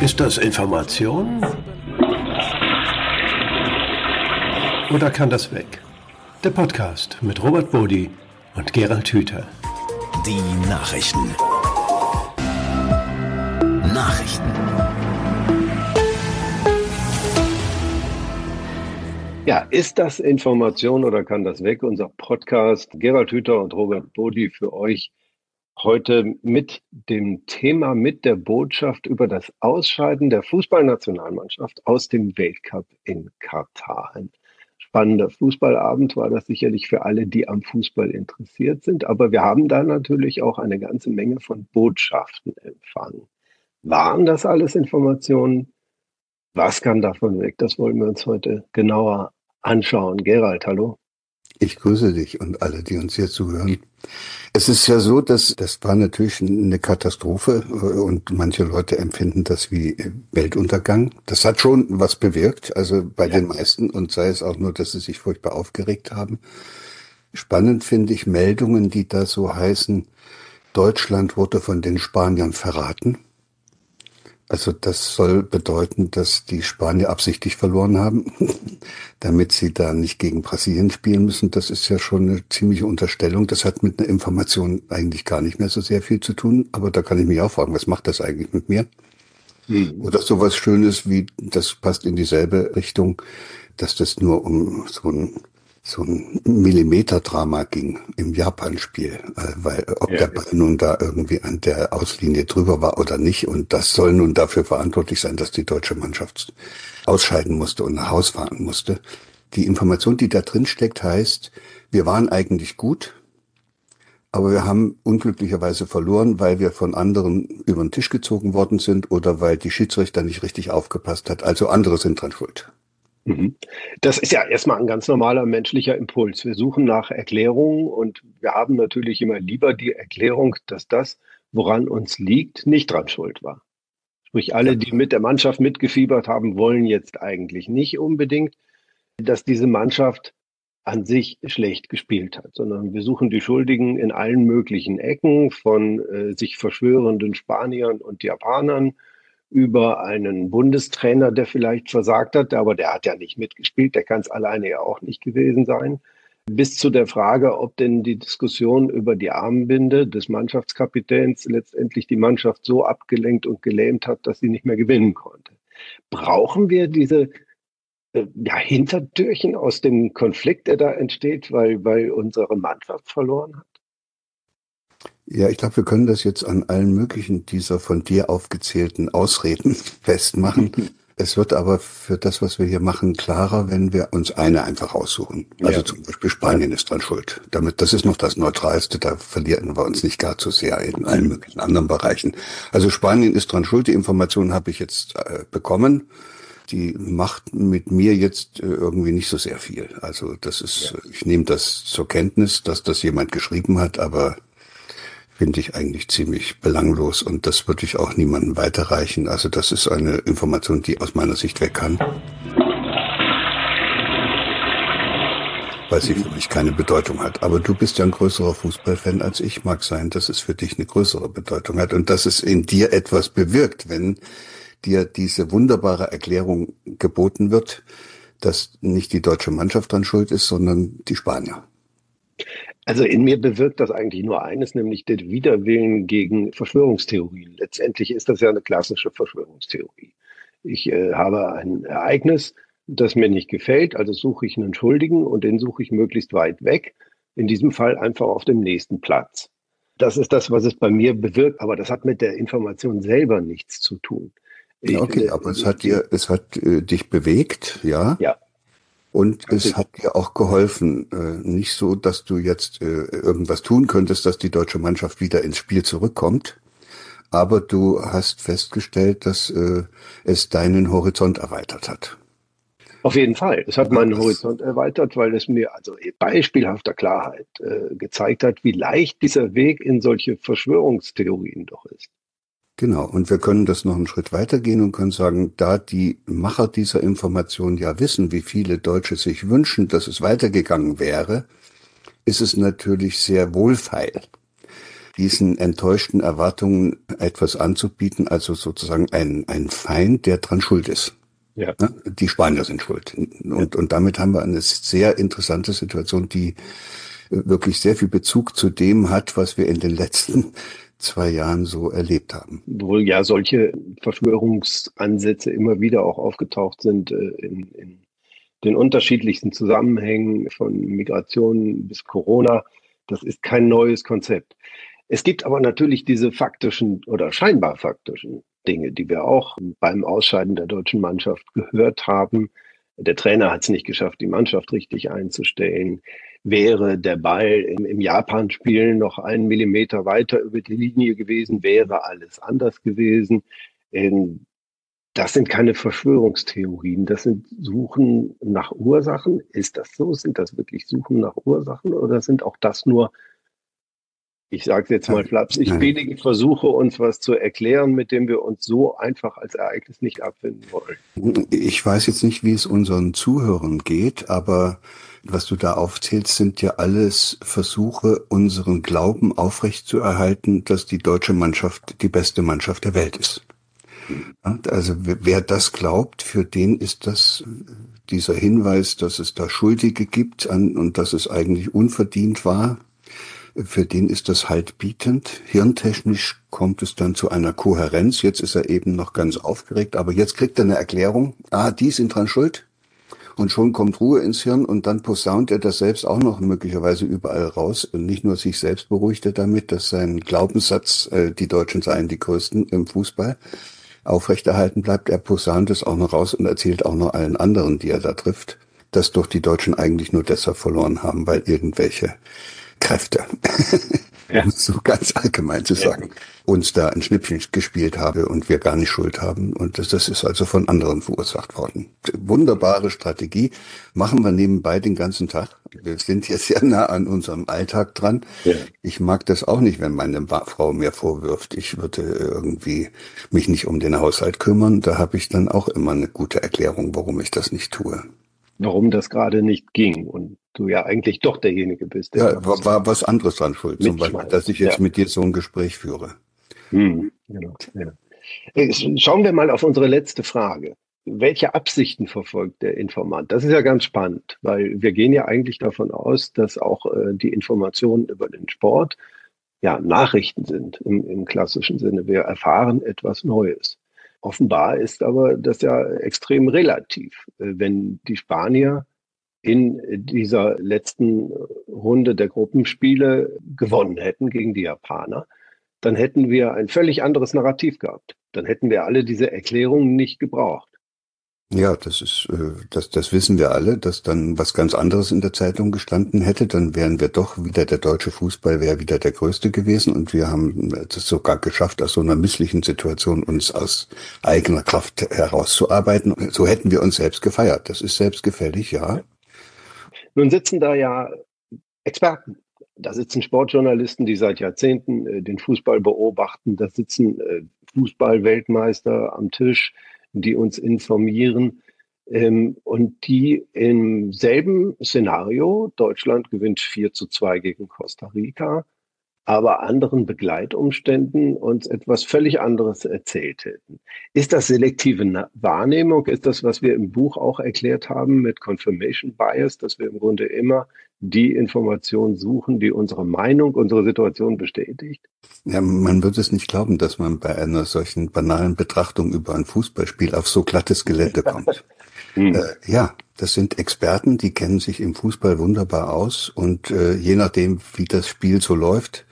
Ist das Information? Oder kann das weg? Der Podcast mit Robert Bodi und Gerald Hüther. Die Nachrichten. Nachrichten. Ja, ist das Information oder kann das weg? Unser Podcast Gerald Hüther und Robert Bodi für euch heute mit dem Thema, mit der Botschaft über das Ausscheiden der Fußballnationalmannschaft aus dem Weltcup in Katar. Ein spannender Fußballabend war das sicherlich für alle, die am Fußball interessiert sind. Aber wir haben da natürlich auch eine ganze Menge von Botschaften empfangen. Waren das alles Informationen? Was kann davon weg? Das wollen wir uns heute genauer anschauen. Gerald, hallo. Ich grüße dich und alle, die uns hier zuhören. Es ist ja so, dass das war natürlich eine Katastrophe äh, und manche Leute empfinden das wie Weltuntergang. Das hat schon was bewirkt, also bei ja. den meisten und sei es auch nur, dass sie sich furchtbar aufgeregt haben. Spannend finde ich Meldungen, die da so heißen, Deutschland wurde von den Spaniern verraten. Also das soll bedeuten, dass die Spanier absichtlich verloren haben, damit sie da nicht gegen Brasilien spielen müssen. Das ist ja schon eine ziemliche Unterstellung. Das hat mit einer Information eigentlich gar nicht mehr so sehr viel zu tun. Aber da kann ich mich auch fragen, was macht das eigentlich mit mir? Hm. Oder sowas Schönes wie, das passt in dieselbe Richtung, dass das nur um so ein so ein Millimeter-Drama ging im Japan-Spiel, äh, weil ob ja, der Ball nun da irgendwie an der Auslinie drüber war oder nicht. Und das soll nun dafür verantwortlich sein, dass die deutsche Mannschaft ausscheiden musste und nach Haus fahren musste. Die Information, die da drin steckt, heißt, wir waren eigentlich gut, aber wir haben unglücklicherweise verloren, weil wir von anderen über den Tisch gezogen worden sind oder weil die Schiedsrichter nicht richtig aufgepasst hat. Also andere sind dran schuld. Mhm. Das ist ja erstmal ein ganz normaler menschlicher Impuls. Wir suchen nach Erklärungen und wir haben natürlich immer lieber die Erklärung, dass das, woran uns liegt, nicht dran schuld war. Sprich, alle, die mit der Mannschaft mitgefiebert haben, wollen jetzt eigentlich nicht unbedingt, dass diese Mannschaft an sich schlecht gespielt hat, sondern wir suchen die Schuldigen in allen möglichen Ecken von äh, sich verschwörenden Spaniern und Japanern über einen Bundestrainer, der vielleicht versagt hat, aber der hat ja nicht mitgespielt, der kann es alleine ja auch nicht gewesen sein, bis zu der Frage, ob denn die Diskussion über die Armbinde des Mannschaftskapitäns letztendlich die Mannschaft so abgelenkt und gelähmt hat, dass sie nicht mehr gewinnen konnte. Brauchen wir diese äh, ja, Hintertürchen aus dem Konflikt, der da entsteht, weil, weil unsere Mannschaft verloren hat? Ja, ich glaube, wir können das jetzt an allen möglichen dieser von dir aufgezählten Ausreden festmachen. Es wird aber für das, was wir hier machen, klarer, wenn wir uns eine einfach aussuchen. Also ja. zum Beispiel Spanien ist dran schuld. Damit, das ist noch das Neutralste, da verlieren wir uns nicht gar zu sehr in allen möglichen anderen Bereichen. Also Spanien ist dran schuld. Die Informationen habe ich jetzt äh, bekommen. Die macht mit mir jetzt äh, irgendwie nicht so sehr viel. Also das ist, ja. ich nehme das zur Kenntnis, dass das jemand geschrieben hat, aber finde ich eigentlich ziemlich belanglos und das würde ich auch niemandem weiterreichen. Also das ist eine Information, die aus meiner Sicht weg kann. Weil sie für mich keine Bedeutung hat. Aber du bist ja ein größerer Fußballfan als ich. Mag sein, dass es für dich eine größere Bedeutung hat und dass es in dir etwas bewirkt, wenn dir diese wunderbare Erklärung geboten wird, dass nicht die deutsche Mannschaft dran schuld ist, sondern die Spanier. Also in mir bewirkt das eigentlich nur eines, nämlich den Widerwillen gegen Verschwörungstheorien. Letztendlich ist das ja eine klassische Verschwörungstheorie. Ich äh, habe ein Ereignis, das mir nicht gefällt, also suche ich einen Schuldigen und den suche ich möglichst weit weg. In diesem Fall einfach auf dem nächsten Platz. Das ist das, was es bei mir bewirkt, aber das hat mit der Information selber nichts zu tun. Ich, okay, aber es hat dir, es hat äh, dich bewegt, ja? Ja. Und es hat dir auch geholfen, äh, nicht so, dass du jetzt äh, irgendwas tun könntest, dass die deutsche Mannschaft wieder ins Spiel zurückkommt, aber du hast festgestellt, dass äh, es deinen Horizont erweitert hat. Auf jeden Fall. Es hat meinen Horizont erweitert, weil es mir also beispielhafter Klarheit äh, gezeigt hat, wie leicht dieser Weg in solche Verschwörungstheorien doch ist. Genau, und wir können das noch einen Schritt weitergehen und können sagen, da die Macher dieser Information ja wissen, wie viele Deutsche sich wünschen, dass es weitergegangen wäre, ist es natürlich sehr wohlfeil, diesen enttäuschten Erwartungen etwas anzubieten, also sozusagen ein, ein Feind, der dran schuld ist. Ja. Die Spanier sind schuld. Und, und damit haben wir eine sehr interessante Situation, die wirklich sehr viel Bezug zu dem hat, was wir in den letzten zwei Jahren so erlebt haben. Wohl ja solche Verschwörungsansätze immer wieder auch aufgetaucht sind äh, in, in den unterschiedlichsten Zusammenhängen von Migration bis Corona. Das ist kein neues Konzept. Es gibt aber natürlich diese faktischen oder scheinbar faktischen Dinge, die wir auch beim Ausscheiden der deutschen Mannschaft gehört haben. Der Trainer hat es nicht geschafft, die Mannschaft richtig einzustellen. Wäre der Ball im, im Japan-Spiel noch einen Millimeter weiter über die Linie gewesen, wäre alles anders gewesen. Ähm, das sind keine Verschwörungstheorien, das sind Suchen nach Ursachen. Ist das so? Sind das wirklich Suchen nach Ursachen oder sind auch das nur ich sage es jetzt mal flapsig, wenige Versuche, uns was zu erklären, mit dem wir uns so einfach als Ereignis nicht abfinden wollen. Ich weiß jetzt nicht, wie es unseren Zuhörern geht, aber was du da aufzählst, sind ja alles Versuche, unseren Glauben aufrechtzuerhalten, dass die deutsche Mannschaft die beste Mannschaft der Welt ist. Also wer das glaubt, für den ist das dieser Hinweis, dass es da Schuldige gibt und dass es eigentlich unverdient war, für den ist das halt bietend. Hirntechnisch kommt es dann zu einer Kohärenz. Jetzt ist er eben noch ganz aufgeregt, aber jetzt kriegt er eine Erklärung. Ah, die sind dran schuld. Und schon kommt Ruhe ins Hirn und dann posaunt er das selbst auch noch möglicherweise überall raus. Und nicht nur sich selbst beruhigt er damit, dass sein Glaubenssatz, äh, die Deutschen seien die Größten im Fußball, aufrechterhalten bleibt. Er posaunt es auch noch raus und erzählt auch noch allen anderen, die er da trifft, dass doch die Deutschen eigentlich nur deshalb verloren haben, weil irgendwelche Kräfte, ja. um so ganz allgemein zu sagen, ja. uns da ein Schnippchen gespielt habe und wir gar nicht Schuld haben. Und das, das ist also von anderen verursacht worden. Wunderbare Strategie. Machen wir nebenbei den ganzen Tag. Wir sind jetzt sehr nah an unserem Alltag dran. Ja. Ich mag das auch nicht, wenn meine Frau mir vorwirft, ich würde irgendwie mich nicht um den Haushalt kümmern. Da habe ich dann auch immer eine gute Erklärung, warum ich das nicht tue warum das gerade nicht ging und du ja eigentlich doch derjenige bist. Der ja, war, war was anderes dran schuld, zum Beispiel, dass ich jetzt ja. mit dir so ein Gespräch führe. Hm, genau, ja. Äh, schauen wir mal auf unsere letzte Frage. Welche Absichten verfolgt der Informant? Das ist ja ganz spannend, weil wir gehen ja eigentlich davon aus, dass auch äh, die Informationen über den Sport ja Nachrichten sind im, im klassischen Sinne. Wir erfahren etwas Neues. Offenbar ist aber das ja extrem relativ. Äh, wenn die Spanier in dieser letzten Runde der Gruppenspiele gewonnen hätten gegen die Japaner, dann hätten wir ein völlig anderes Narrativ gehabt. Dann hätten wir alle diese Erklärungen nicht gebraucht. Ja, das ist, äh, das, das wissen wir alle, dass dann was ganz anderes in der Zeitung gestanden hätte. Dann wären wir doch wieder, der deutsche Fußball wäre wieder der größte gewesen und wir haben es sogar geschafft, aus so einer misslichen Situation uns aus eigener Kraft herauszuarbeiten. So hätten wir uns selbst gefeiert. Das ist selbstgefällig, ja. Nun sitzen da ja Experten. Da sitzen Sportjournalisten, die seit Jahrzehnten äh, den Fußball beobachten. Da sitzen äh, Fußballweltmeister am Tisch die uns informieren ähm, und die im selben Szenario, Deutschland gewinnt 4 zu 2 gegen Costa Rica, aber anderen Begleitumständen uns etwas völlig anderes erzählt hätten. Ist das selektive Wahrnehmung? Ist das, was wir im Buch auch erklärt haben mit Confirmation Bias, dass wir im Grunde immer die Information suchen, die unsere Meinung, unsere Situation bestätigt? Ja, man würde es nicht glauben, dass man bei einer solchen banalen Betrachtung über ein Fußballspiel auf so glattes Gelände kommt. hm. äh, ja, das sind Experten, die kennen sich im Fußball wunderbar aus und äh, je nachdem, wie das Spiel so läuft,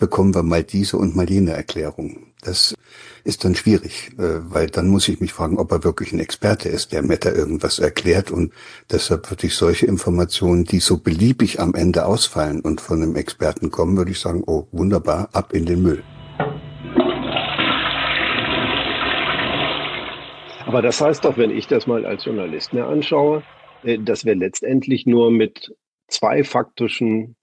bekommen wir mal diese und mal jene Erklärung. Das ist dann schwierig, äh, weil dann muss ich mich fragen, ob er wirklich ein Experte ist, der mir da irgendwas erklärt. Und deshalb würde ich solche Informationen, die so beliebig am Ende ausfallen und von einem Experten kommen, würde ich sagen, oh, wunderbar, ab in den Müll. Aber das heißt doch, wenn ich das mal als Journalist mir anschaue, äh, dass wir letztendlich nur mit zwei faktischen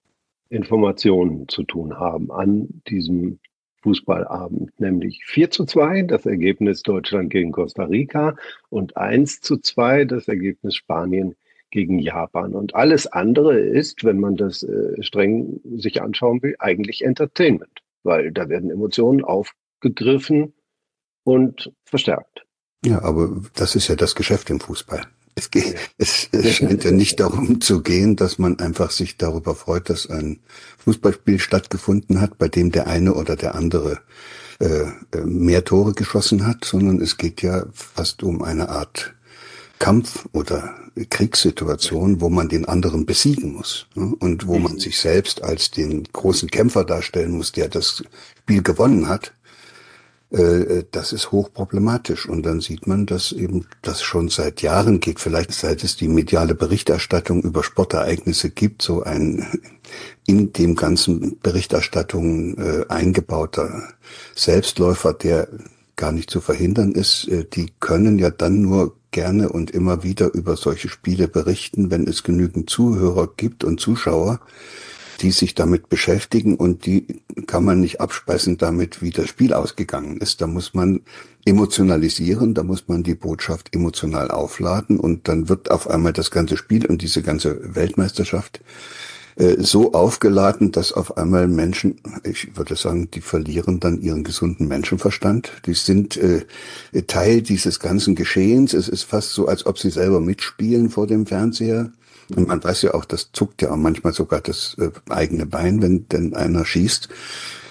Informationen zu tun haben an diesem Fußballabend, nämlich 4 zu 2, das Ergebnis Deutschland gegen Costa Rica und 1 zu 2, das Ergebnis Spanien gegen Japan. Und alles andere ist, wenn man das äh, streng sich anschauen will, eigentlich Entertainment. weil da werden Emotionen aufgegriffen und verstärkt. Ja, aber das ist ja das Geschäft im Fußball. Es, geht, es, es scheint ja nicht darum zu gehen, dass man einfach sich darüber freut, dass ein Fußballspiel stattgefunden hat, bei dem der eine oder der andere äh, äh mehr Tore geschossen hat, sondern es geht ja fast um eine Art Kampf oder Kriegssituation, wo man den anderen besiegen muss ne? und wo man mhm. sich selbst als den großen Kämpfer darstellen muss, der das Spiel gewonnen hat. Äh, das ist hochproblematisch. Und dann sieht man, dass eben das schon seit Jahren geht, vielleicht seit es die mediale Berichterstattung über Sportereignisse gibt, so ein in dem ganzen Berichterstattung äh, eingebauter Selbstläufer, der gar nicht zu verhindern ist. Äh, die können ja dann nur gerne und immer wieder über solche Spiele berichten, wenn es genügend Zuhörer gibt und Zuschauer, die sich damit beschäftigen und die kann man nicht abspeisen damit, wie das Spiel ausgegangen ist. Da muss man emotionalisieren, da muss man die Botschaft emotional aufladen und dann wird auf einmal das ganze Spiel und diese ganze Weltmeisterschaft äh, so aufgeladen, dass auf einmal Menschen, ich würde sagen, die verlieren dann ihren gesunden Menschenverstand. Die sind äh, Teil dieses ganzen Geschehens. Es ist fast so, als ob sie selber mitspielen vor dem Fernseher. Und man weiß ja auch, das zuckt ja auch manchmal sogar das äh, eigene Bein, wenn denn einer schießt.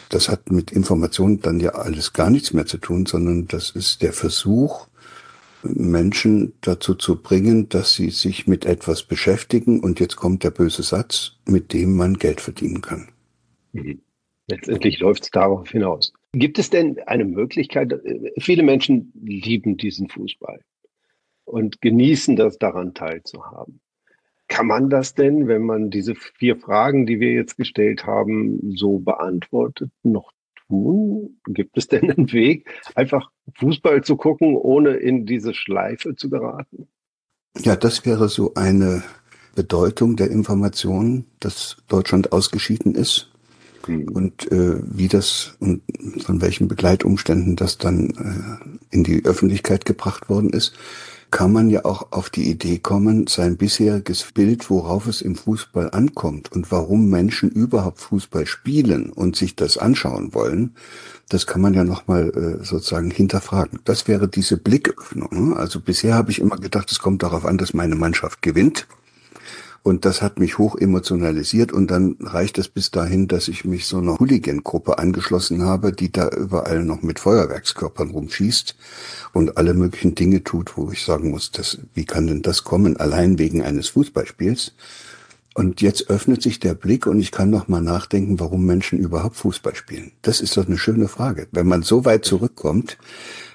Das hat mit Informationen dann ja alles gar nichts mehr zu tun, sondern das ist der Versuch, Menschen dazu zu bringen, dass sie sich mit etwas beschäftigen und jetzt kommt der böse Satz, mit dem man Geld verdienen kann. Mhm. Letztendlich läuft es darauf hinaus. Gibt es denn eine Möglichkeit, äh, viele Menschen lieben diesen Fußball und genießen das daran teilzuhaben. Kann man das denn, wenn man diese vier Fragen, die wir jetzt gestellt haben, so beantwortet, noch tun? Gibt es denn einen Weg, einfach Fußball zu gucken, ohne in diese Schleife zu geraten? Ja, das wäre so eine Bedeutung der Information, dass Deutschland ausgeschieden ist mhm. und äh, wie das und von welchen Begleitumständen das dann äh, in die Öffentlichkeit gebracht worden ist kann man ja auch auf die Idee kommen, sein bisheriges Bild, worauf es im Fußball ankommt und warum Menschen überhaupt Fußball spielen und sich das anschauen wollen, das kann man ja nochmal äh, sozusagen hinterfragen. Das wäre diese Blicköffnung. Ne? Also bisher habe ich immer gedacht, es kommt darauf an, dass meine Mannschaft gewinnt. Und das hat mich hoch emotionalisiert und dann reicht es bis dahin, dass ich mich so einer Hooligan-Gruppe angeschlossen habe, die da überall noch mit Feuerwerkskörpern rumschießt und alle möglichen Dinge tut, wo ich sagen muss, das, wie kann denn das kommen, allein wegen eines Fußballspiels? Und jetzt öffnet sich der Blick und ich kann noch mal nachdenken, warum Menschen überhaupt Fußball spielen. Das ist doch eine schöne Frage. Wenn man so weit zurückkommt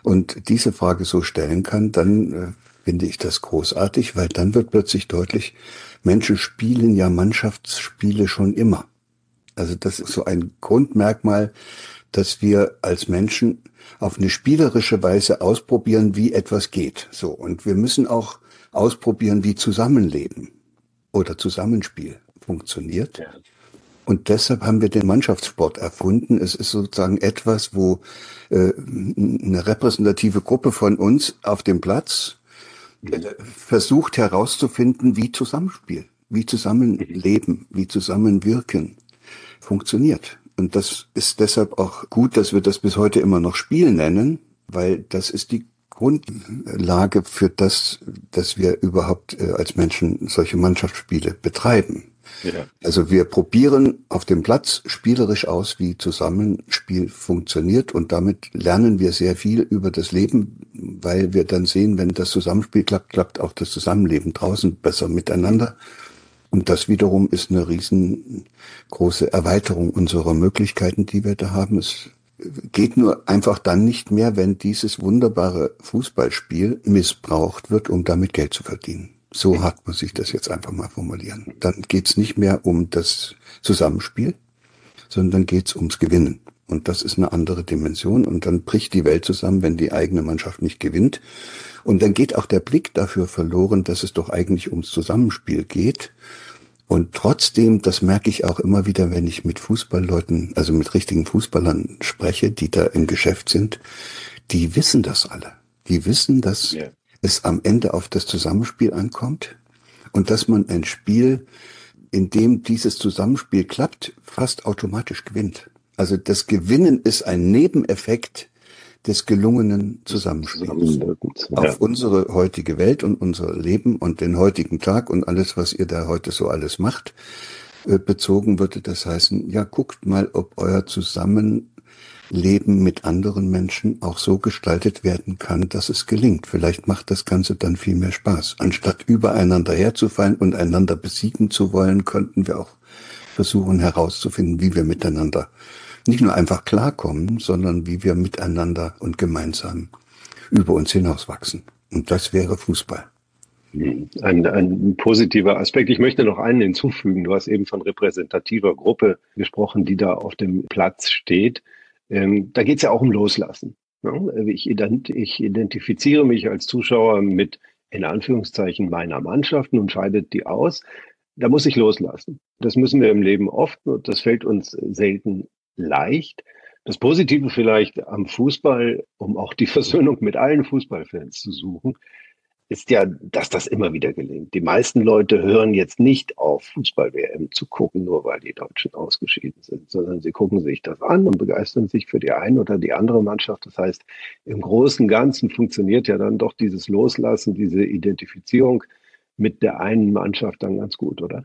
und diese Frage so stellen kann, dann äh, finde ich das großartig, weil dann wird plötzlich deutlich, Menschen spielen ja Mannschaftsspiele schon immer. Also das ist so ein Grundmerkmal, dass wir als Menschen auf eine spielerische Weise ausprobieren, wie etwas geht. So. Und wir müssen auch ausprobieren, wie Zusammenleben oder Zusammenspiel funktioniert. Ja. Und deshalb haben wir den Mannschaftssport erfunden. Es ist sozusagen etwas, wo äh, eine repräsentative Gruppe von uns auf dem Platz versucht herauszufinden, wie Zusammenspiel, wie Zusammenleben, wie Zusammenwirken funktioniert. Und das ist deshalb auch gut, dass wir das bis heute immer noch Spiel nennen, weil das ist die Grundlage für das, dass wir überhaupt äh, als Menschen solche Mannschaftsspiele betreiben. Also wir probieren auf dem Platz spielerisch aus, wie Zusammenspiel funktioniert und damit lernen wir sehr viel über das Leben, weil wir dann sehen, wenn das Zusammenspiel klappt, klappt auch das Zusammenleben draußen besser miteinander. Und das wiederum ist eine riesengroße Erweiterung unserer Möglichkeiten, die wir da haben. Es geht nur einfach dann nicht mehr, wenn dieses wunderbare Fußballspiel missbraucht wird, um damit Geld zu verdienen. So hart muss ich das jetzt einfach mal formulieren. Dann geht's nicht mehr um das Zusammenspiel, sondern geht's ums Gewinnen. Und das ist eine andere Dimension. Und dann bricht die Welt zusammen, wenn die eigene Mannschaft nicht gewinnt. Und dann geht auch der Blick dafür verloren, dass es doch eigentlich ums Zusammenspiel geht. Und trotzdem, das merke ich auch immer wieder, wenn ich mit Fußballleuten, also mit richtigen Fußballern spreche, die da im Geschäft sind, die wissen das alle. Die wissen, dass yeah es am Ende auf das Zusammenspiel ankommt und dass man ein Spiel, in dem dieses Zusammenspiel klappt, fast automatisch gewinnt. Also das Gewinnen ist ein Nebeneffekt des gelungenen Zusammenspiels ja. auf unsere heutige Welt und unser Leben und den heutigen Tag und alles, was ihr da heute so alles macht, äh, bezogen würde das heißen, ja, guckt mal, ob euer Zusammenleben mit anderen Menschen auch so gestaltet werden kann, dass es gelingt. Vielleicht macht das Ganze dann viel mehr Spaß. Anstatt übereinander herzufallen und einander besiegen zu wollen, könnten wir auch versuchen herauszufinden, wie wir miteinander nicht nur einfach klarkommen, sondern wie wir miteinander und gemeinsam über uns hinauswachsen. Und das wäre Fußball. Ein, ein positiver Aspekt. Ich möchte noch einen hinzufügen. Du hast eben von repräsentativer Gruppe gesprochen, die da auf dem Platz steht. Ähm, da geht es ja auch um Loslassen. Ne? Ich, ident ich identifiziere mich als Zuschauer mit in Anführungszeichen meiner Mannschaft. Nun scheidet die aus. Da muss ich loslassen. Das müssen wir im Leben oft und das fällt uns selten leicht. Das Positive vielleicht am Fußball, um auch die Versöhnung mit allen Fußballfans zu suchen, ist ja, dass das immer wieder gelingt. Die meisten Leute hören jetzt nicht auf, Fußball-WM zu gucken, nur weil die Deutschen ausgeschieden sind, sondern sie gucken sich das an und begeistern sich für die eine oder die andere Mannschaft. Das heißt, im Großen und Ganzen funktioniert ja dann doch dieses Loslassen, diese Identifizierung mit der einen Mannschaft dann ganz gut, oder?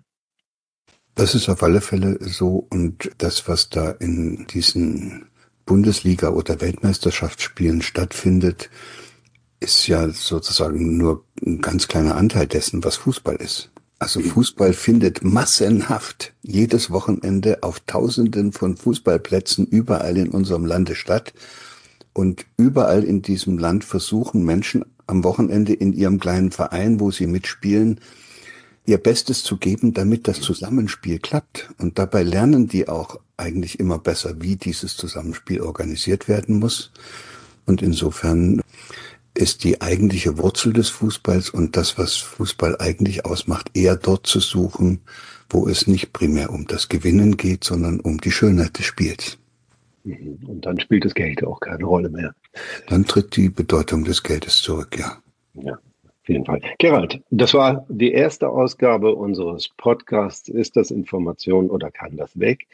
Das ist auf alle Fälle so. Und das, was da in diesen Bundesliga- oder Weltmeisterschaftsspielen stattfindet, ist ja sozusagen nur ein ganz kleiner Anteil dessen, was Fußball ist. Also Fußball findet massenhaft jedes Wochenende auf Tausenden von Fußballplätzen überall in unserem Lande statt. Und überall in diesem Land versuchen Menschen am Wochenende in ihrem kleinen Verein, wo sie mitspielen, ihr Bestes zu geben, damit das Zusammenspiel klappt. Und dabei lernen die auch eigentlich immer besser, wie dieses Zusammenspiel organisiert werden muss. Und insofern ist die eigentliche Wurzel des Fußballs und das, was Fußball eigentlich ausmacht, eher dort zu suchen, wo es nicht primär um das Gewinnen geht, sondern um die Schönheit des Spiels. Mhm. Und dann spielt das Geld auch keine Rolle mehr. Dann tritt die Bedeutung des Geldes zurück, ja. Ja. Auf jeden Fall. Gerald, das war die erste Ausgabe unseres Podcasts. Ist das Information oder kann das weg?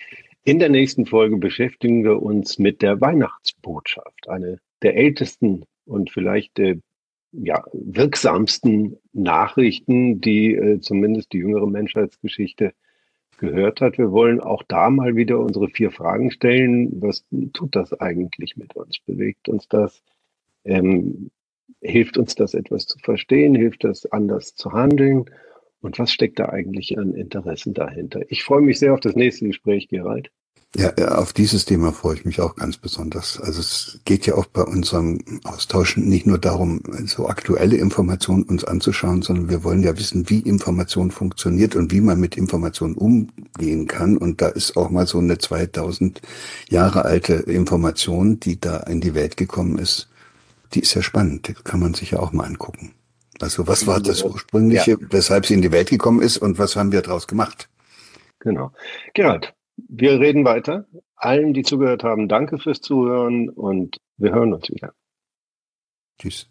In der nächsten Folge beschäftigen wir uns mit der Weihnachtsbotschaft, eine der ältesten und vielleicht äh, ja, wirksamsten Nachrichten, die äh, zumindest die jüngere Menschheitsgeschichte gehört hat. Wir wollen auch da mal wieder unsere vier Fragen stellen. Was tut das eigentlich mit uns? Bewegt uns das? Ähm, hilft uns das etwas zu verstehen? Hilft das anders zu handeln? Und was steckt da eigentlich an Interessen dahinter? Ich freue mich sehr auf das nächste Gespräch, Gerald. Ja, auf dieses Thema freue ich mich auch ganz besonders. Also es geht ja auch bei unserem Austausch nicht nur darum, so aktuelle Informationen uns anzuschauen, sondern wir wollen ja wissen, wie Information funktioniert und wie man mit Information umgehen kann. Und da ist auch mal so eine 2000 Jahre alte Information, die da in die Welt gekommen ist, die ist ja spannend, die kann man sich ja auch mal angucken. Also was war das ursprüngliche, ja. weshalb sie in die Welt gekommen ist und was haben wir daraus gemacht? Genau. Gerhard, wir reden weiter. Allen, die zugehört haben, danke fürs Zuhören und wir hören uns wieder. Tschüss.